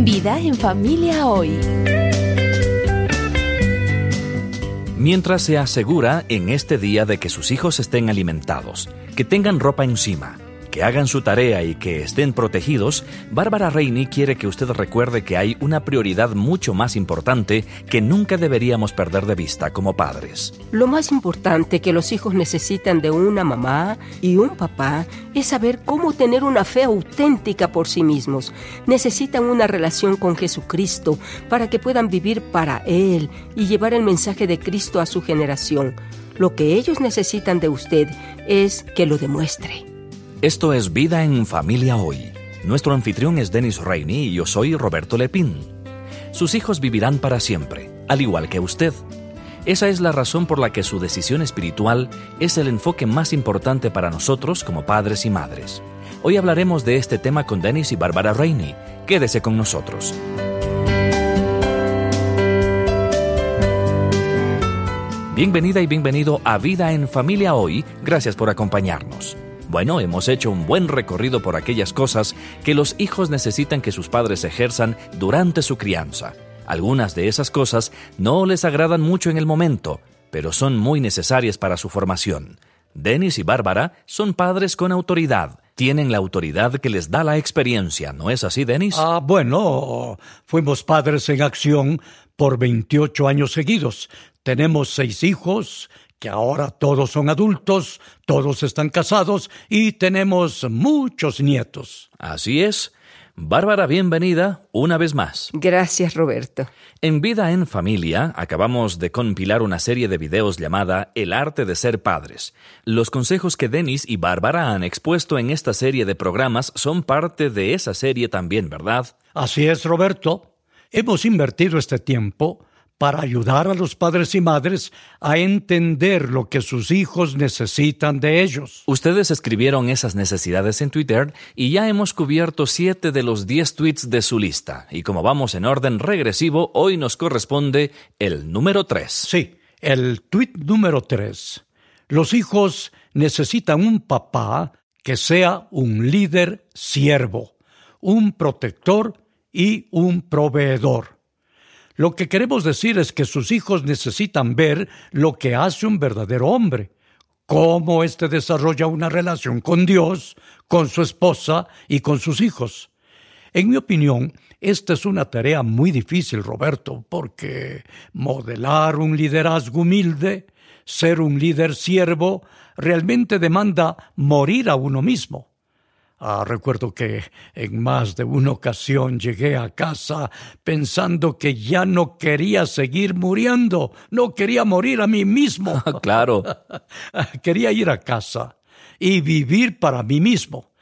Vida en familia hoy. Mientras se asegura en este día de que sus hijos estén alimentados, que tengan ropa encima, hagan su tarea y que estén protegidos, Bárbara Reini quiere que usted recuerde que hay una prioridad mucho más importante que nunca deberíamos perder de vista como padres. Lo más importante que los hijos necesitan de una mamá y un papá es saber cómo tener una fe auténtica por sí mismos. Necesitan una relación con Jesucristo para que puedan vivir para Él y llevar el mensaje de Cristo a su generación. Lo que ellos necesitan de usted es que lo demuestre. Esto es Vida en Familia Hoy. Nuestro anfitrión es Denis Reini y yo soy Roberto Lepín. Sus hijos vivirán para siempre, al igual que usted. Esa es la razón por la que su decisión espiritual es el enfoque más importante para nosotros como padres y madres. Hoy hablaremos de este tema con Denis y Bárbara Reini. Quédese con nosotros. Bienvenida y bienvenido a Vida en Familia Hoy. Gracias por acompañarnos. Bueno, hemos hecho un buen recorrido por aquellas cosas que los hijos necesitan que sus padres ejerzan durante su crianza. Algunas de esas cosas no les agradan mucho en el momento, pero son muy necesarias para su formación. Denis y Bárbara son padres con autoridad. Tienen la autoridad que les da la experiencia, ¿no es así, Denis? Ah, bueno, fuimos padres en acción por 28 años seguidos. Tenemos seis hijos que ahora todos son adultos, todos están casados y tenemos muchos nietos. Así es. Bárbara, bienvenida una vez más. Gracias, Roberto. En Vida en Familia acabamos de compilar una serie de videos llamada El arte de ser padres. Los consejos que Denis y Bárbara han expuesto en esta serie de programas son parte de esa serie también, ¿verdad? Así es, Roberto. Hemos invertido este tiempo para ayudar a los padres y madres a entender lo que sus hijos necesitan de ellos. Ustedes escribieron esas necesidades en Twitter y ya hemos cubierto siete de los diez tweets de su lista. Y como vamos en orden regresivo, hoy nos corresponde el número tres. Sí, el tweet número tres. Los hijos necesitan un papá que sea un líder siervo, un protector y un proveedor. Lo que queremos decir es que sus hijos necesitan ver lo que hace un verdadero hombre, cómo éste desarrolla una relación con Dios, con su esposa y con sus hijos. En mi opinión, esta es una tarea muy difícil, Roberto, porque modelar un liderazgo humilde, ser un líder siervo, realmente demanda morir a uno mismo. Ah, recuerdo que en más de una ocasión llegué a casa pensando que ya no quería seguir muriendo, no quería morir a mí mismo. claro. quería ir a casa y vivir para mí mismo.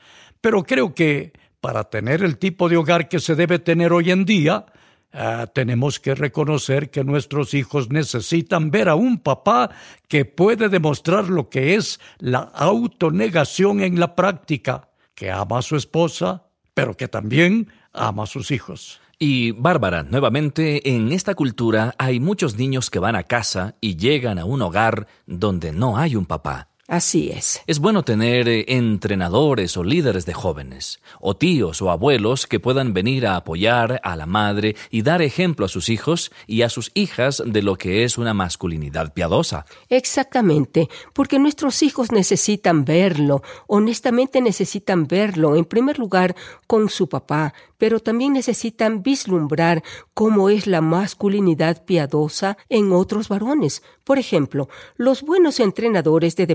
Pero creo que para tener el tipo de hogar que se debe tener hoy en día, ah, tenemos que reconocer que nuestros hijos necesitan ver a un papá que puede demostrar lo que es la autonegación en la práctica que ama a su esposa, pero que también ama a sus hijos. Y Bárbara, nuevamente, en esta cultura hay muchos niños que van a casa y llegan a un hogar donde no hay un papá. Así es. Es bueno tener eh, entrenadores o líderes de jóvenes, o tíos o abuelos que puedan venir a apoyar a la madre y dar ejemplo a sus hijos y a sus hijas de lo que es una masculinidad piadosa. Exactamente, porque nuestros hijos necesitan verlo, honestamente necesitan verlo, en primer lugar, con su papá, pero también necesitan vislumbrar cómo es la masculinidad piadosa en otros varones. Por ejemplo, los buenos entrenadores de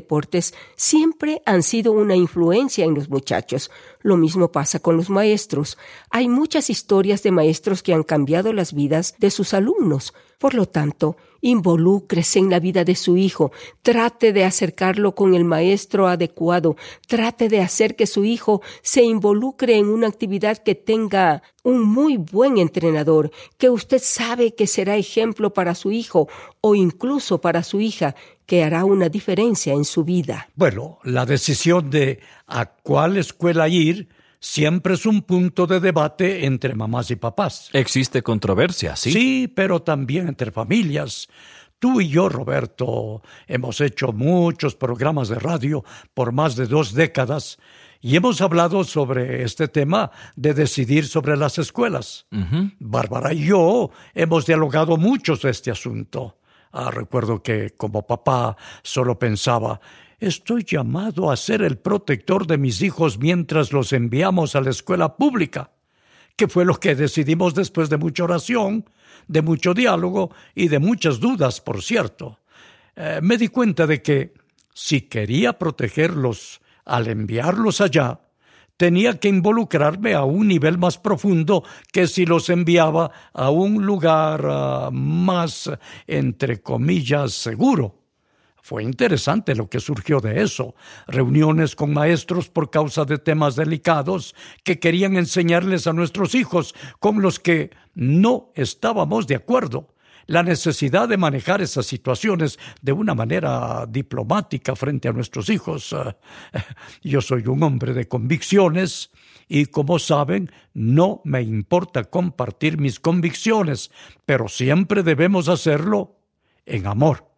siempre han sido una influencia en los muchachos. Lo mismo pasa con los maestros. Hay muchas historias de maestros que han cambiado las vidas de sus alumnos. Por lo tanto, involúcrese en la vida de su hijo, trate de acercarlo con el maestro adecuado, trate de hacer que su hijo se involucre en una actividad que tenga un muy buen entrenador, que usted sabe que será ejemplo para su hijo o incluso para su hija, que hará una diferencia en su vida. Bueno, la decisión de a cuál escuela ir siempre es un punto de debate entre mamás y papás. Existe controversia, ¿sí? Sí, pero también entre familias. Tú y yo, Roberto, hemos hecho muchos programas de radio por más de dos décadas Y hemos hablado sobre este tema de decidir sobre las escuelas. Bárbara y yo hemos dialogado mucho de este asunto. Ah, recuerdo que como papá solo pensaba, estoy llamado a ser el protector de mis hijos mientras los enviamos a la escuela pública, que fue lo que decidimos después de mucha oración, de mucho diálogo y de muchas dudas, por cierto. Eh, me di cuenta de que si quería protegerlos al enviarlos allá, tenía que involucrarme a un nivel más profundo que si los enviaba a un lugar ah, más, entre comillas, seguro. Fue interesante lo que surgió de eso. Reuniones con maestros por causa de temas delicados que querían enseñarles a nuestros hijos con los que no estábamos de acuerdo la necesidad de manejar esas situaciones de una manera diplomática frente a nuestros hijos. Yo soy un hombre de convicciones y como saben, no me importa compartir mis convicciones, pero siempre debemos hacerlo en amor.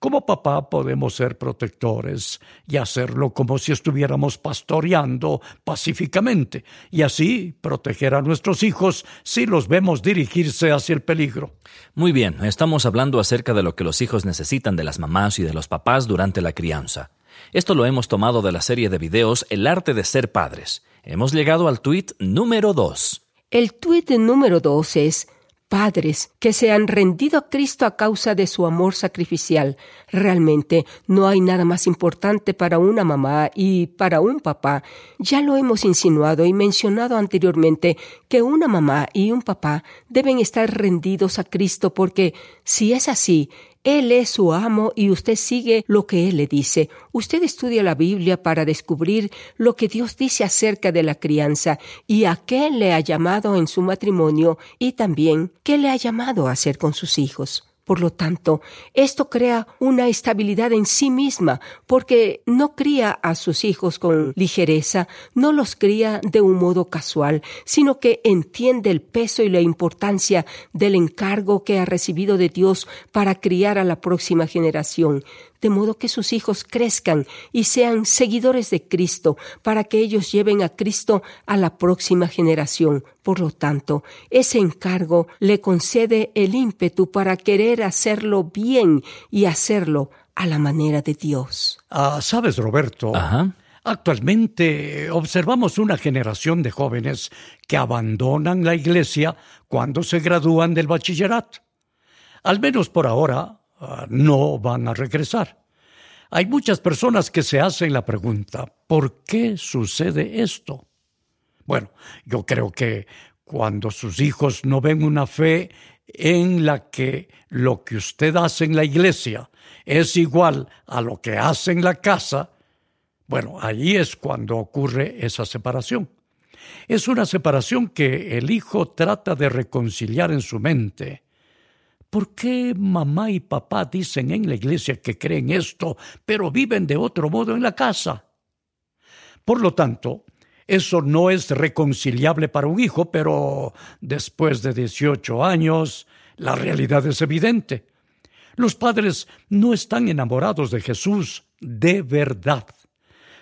Como papá podemos ser protectores y hacerlo como si estuviéramos pastoreando pacíficamente y así proteger a nuestros hijos si los vemos dirigirse hacia el peligro. Muy bien, estamos hablando acerca de lo que los hijos necesitan de las mamás y de los papás durante la crianza. Esto lo hemos tomado de la serie de videos El arte de ser padres. Hemos llegado al tuit número 2. El tuit número 2 es padres que se han rendido a Cristo a causa de su amor sacrificial. Realmente no hay nada más importante para una mamá y para un papá. Ya lo hemos insinuado y mencionado anteriormente que una mamá y un papá deben estar rendidos a Cristo porque si es así, él es su amo y usted sigue lo que Él le dice. Usted estudia la Biblia para descubrir lo que Dios dice acerca de la crianza y a qué le ha llamado en su matrimonio y también qué le ha llamado a hacer con sus hijos. Por lo tanto, esto crea una estabilidad en sí misma, porque no cría a sus hijos con ligereza, no los cría de un modo casual, sino que entiende el peso y la importancia del encargo que ha recibido de Dios para criar a la próxima generación de modo que sus hijos crezcan y sean seguidores de Cristo, para que ellos lleven a Cristo a la próxima generación. Por lo tanto, ese encargo le concede el ímpetu para querer hacerlo bien y hacerlo a la manera de Dios. Ah, sabes, Roberto. Actualmente observamos una generación de jóvenes que abandonan la iglesia cuando se gradúan del bachillerato. Al menos por ahora, Ah, no van a regresar. Hay muchas personas que se hacen la pregunta, ¿por qué sucede esto? Bueno, yo creo que cuando sus hijos no ven una fe en la que lo que usted hace en la iglesia es igual a lo que hace en la casa, bueno, ahí es cuando ocurre esa separación. Es una separación que el hijo trata de reconciliar en su mente ¿Por qué mamá y papá dicen en la iglesia que creen esto, pero viven de otro modo en la casa? Por lo tanto, eso no es reconciliable para un hijo, pero después de 18 años, la realidad es evidente. Los padres no están enamorados de Jesús de verdad.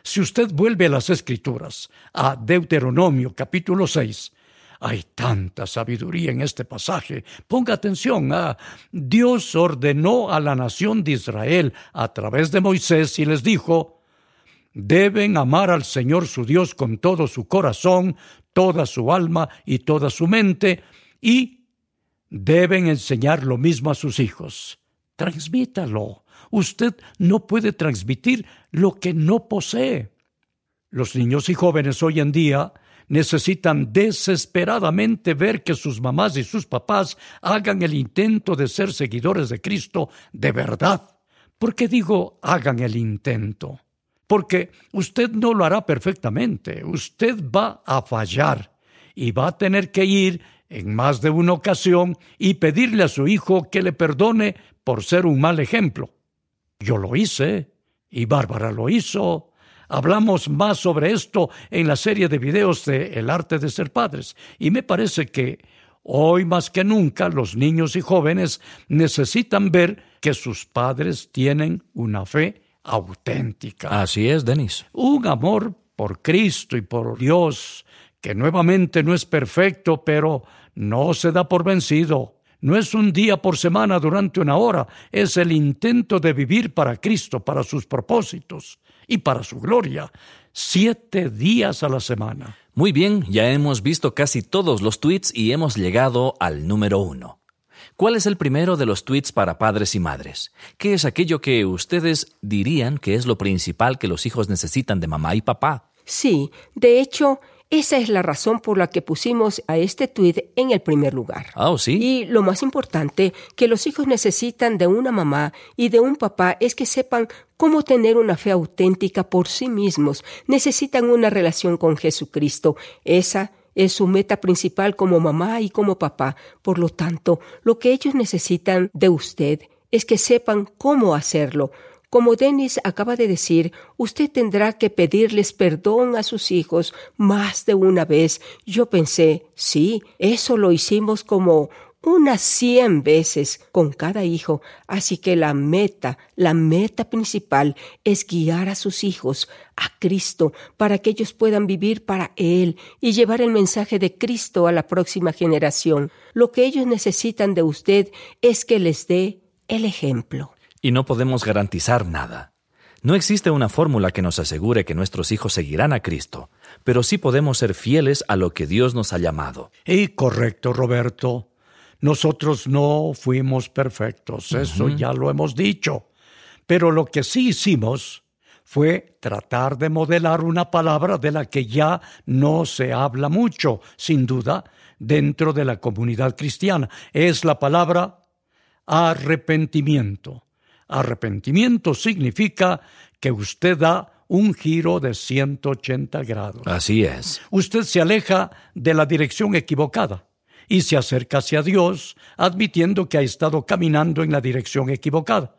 Si usted vuelve a las Escrituras, a Deuteronomio capítulo 6, hay tanta sabiduría en este pasaje. Ponga atención. Ah, Dios ordenó a la nación de Israel a través de Moisés y les dijo, deben amar al Señor su Dios con todo su corazón, toda su alma y toda su mente, y deben enseñar lo mismo a sus hijos. Transmítalo. Usted no puede transmitir lo que no posee. Los niños y jóvenes hoy en día necesitan desesperadamente ver que sus mamás y sus papás hagan el intento de ser seguidores de Cristo de verdad. ¿Por qué digo hagan el intento? Porque usted no lo hará perfectamente, usted va a fallar y va a tener que ir en más de una ocasión y pedirle a su hijo que le perdone por ser un mal ejemplo. Yo lo hice y Bárbara lo hizo Hablamos más sobre esto en la serie de videos de El arte de ser padres y me parece que hoy más que nunca los niños y jóvenes necesitan ver que sus padres tienen una fe auténtica. Así es, Denis. Un amor por Cristo y por Dios, que nuevamente no es perfecto, pero no se da por vencido. No es un día por semana durante una hora, es el intento de vivir para Cristo, para sus propósitos y para su gloria, siete días a la semana. Muy bien, ya hemos visto casi todos los tweets y hemos llegado al número uno. ¿Cuál es el primero de los tweets para padres y madres? ¿Qué es aquello que ustedes dirían que es lo principal que los hijos necesitan de mamá y papá? Sí, de hecho, esa es la razón por la que pusimos a este tweet en el primer lugar. Oh, sí. Y lo más importante que los hijos necesitan de una mamá y de un papá es que sepan cómo tener una fe auténtica por sí mismos. Necesitan una relación con Jesucristo. Esa es su meta principal como mamá y como papá. Por lo tanto, lo que ellos necesitan de usted es que sepan cómo hacerlo. Como Dennis acaba de decir, usted tendrá que pedirles perdón a sus hijos más de una vez. Yo pensé, sí, eso lo hicimos como unas cien veces con cada hijo, así que la meta, la meta principal es guiar a sus hijos a Cristo para que ellos puedan vivir para Él y llevar el mensaje de Cristo a la próxima generación. Lo que ellos necesitan de usted es que les dé el ejemplo y no podemos garantizar nada. No existe una fórmula que nos asegure que nuestros hijos seguirán a Cristo, pero sí podemos ser fieles a lo que Dios nos ha llamado. Y correcto, Roberto. Nosotros no fuimos perfectos, eso ya lo hemos dicho. Pero lo que sí hicimos fue tratar de modelar una palabra de la que ya no se habla mucho, sin duda, dentro de la comunidad cristiana. Es la palabra arrepentimiento. Arrepentimiento significa que usted da un giro de 180 grados. Así es. Usted se aleja de la dirección equivocada y se acerca hacia Dios admitiendo que ha estado caminando en la dirección equivocada.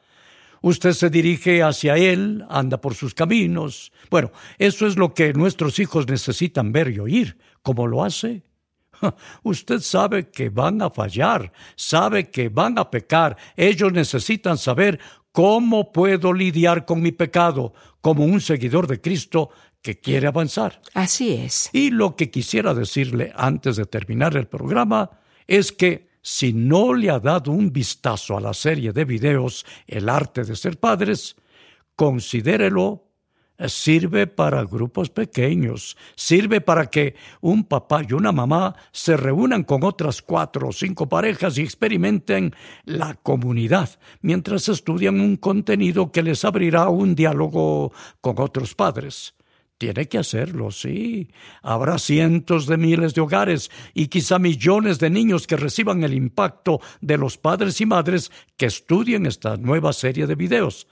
Usted se dirige hacia Él, anda por sus caminos. Bueno, eso es lo que nuestros hijos necesitan ver y oír. ¿Cómo lo hace? Usted sabe que van a fallar, sabe que van a pecar. Ellos necesitan saber cómo puedo lidiar con mi pecado como un seguidor de Cristo que quiere avanzar. Así es. Y lo que quisiera decirle antes de terminar el programa es que si no le ha dado un vistazo a la serie de videos El arte de ser padres, considérelo sirve para grupos pequeños, sirve para que un papá y una mamá se reúnan con otras cuatro o cinco parejas y experimenten la comunidad mientras estudian un contenido que les abrirá un diálogo con otros padres. Tiene que hacerlo, sí. Habrá cientos de miles de hogares y quizá millones de niños que reciban el impacto de los padres y madres que estudien esta nueva serie de videos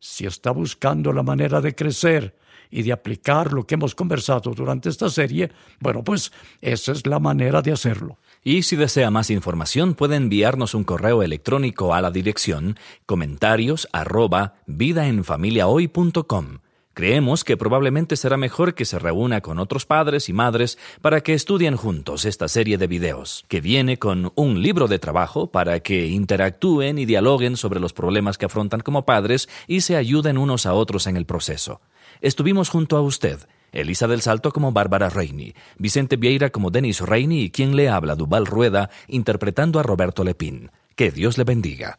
si está buscando la manera de crecer y de aplicar lo que hemos conversado durante esta serie, bueno, pues esa es la manera de hacerlo. Y si desea más información, puede enviarnos un correo electrónico a la dirección comentarios arroba vidaenfamiliahoy.com. Creemos que probablemente será mejor que se reúna con otros padres y madres para que estudien juntos esta serie de videos, que viene con un libro de trabajo para que interactúen y dialoguen sobre los problemas que afrontan como padres y se ayuden unos a otros en el proceso. Estuvimos junto a usted, Elisa del Salto como Bárbara Reini, Vicente Vieira como Denis Reini y quien le habla Duval Rueda interpretando a Roberto Lepín. Que Dios le bendiga.